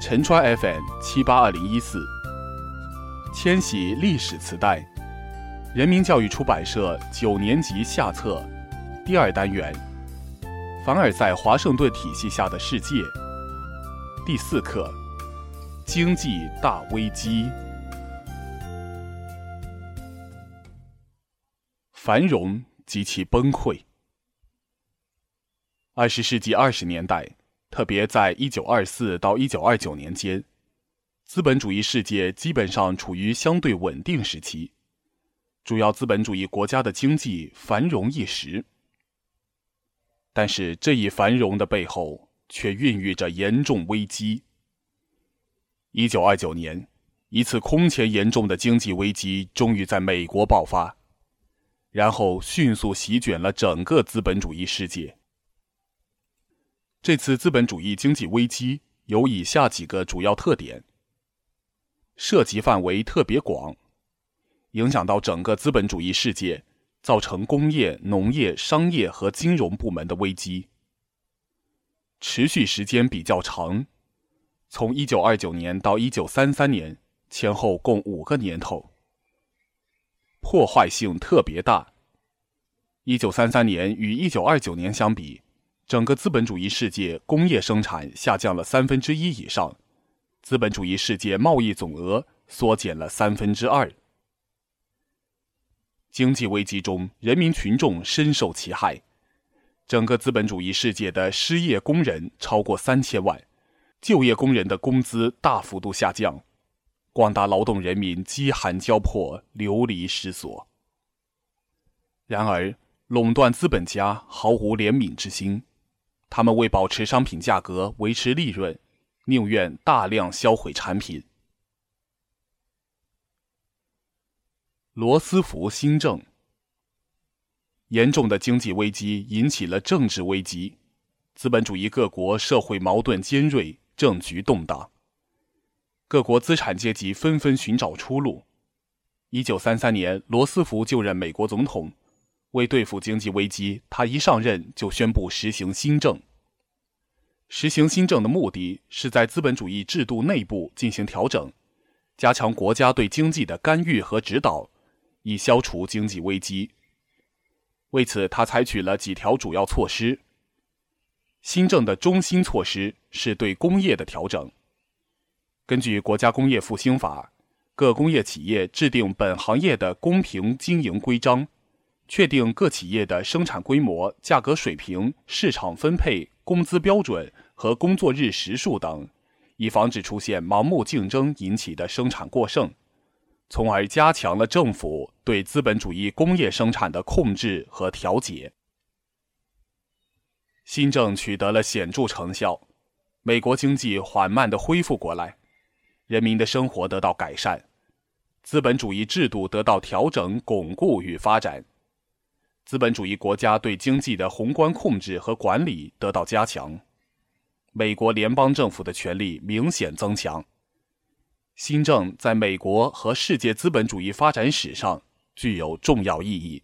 陈川 FM 七八二零一四，千禧历史磁带，人民教育出版社九年级下册，第二单元，凡尔赛华盛顿体系下的世界，第四课，经济大危机，繁荣及其崩溃。二十世纪二十年代。特别在一九二四到一九二九年间，资本主义世界基本上处于相对稳定时期，主要资本主义国家的经济繁荣一时。但是这一繁荣的背后却孕育着严重危机。一九二九年，一次空前严重的经济危机终于在美国爆发，然后迅速席卷了整个资本主义世界。这次资本主义经济危机有以下几个主要特点：涉及范围特别广，影响到整个资本主义世界，造成工业、农业、商业和金融部门的危机；持续时间比较长，从一九二九年到一九三三年前后共五个年头；破坏性特别大。一九三三年与一九二九年相比。整个资本主义世界工业生产下降了三分之一以上，资本主义世界贸易总额缩减了三分之二。经济危机中，人民群众深受其害，整个资本主义世界的失业工人超过三千万，就业工人的工资大幅度下降，广大劳动人民饥寒交迫，流离失所。然而，垄断资本家毫无怜悯之心。他们为保持商品价格、维持利润，宁愿大量销毁产品。罗斯福新政，严重的经济危机引起了政治危机，资本主义各国社会矛盾尖锐，政局动荡，各国资产阶级纷纷寻找出路。一九三三年，罗斯福就任美国总统。为对付经济危机，他一上任就宣布实行新政。实行新政的目的是在资本主义制度内部进行调整，加强国家对经济的干预和指导，以消除经济危机。为此，他采取了几条主要措施。新政的中心措施是对工业的调整。根据《国家工业复兴法》，各工业企业制定本行业的公平经营规章。确定各企业的生产规模、价格水平、市场分配、工资标准和工作日时数等，以防止出现盲目竞争引起的生产过剩，从而加强了政府对资本主义工业生产的控制和调节。新政取得了显著成效，美国经济缓慢地恢复过来，人民的生活得到改善，资本主义制度得到调整、巩固与发展。资本主义国家对经济的宏观控制和管理得到加强，美国联邦政府的权力明显增强。新政在美国和世界资本主义发展史上具有重要意义。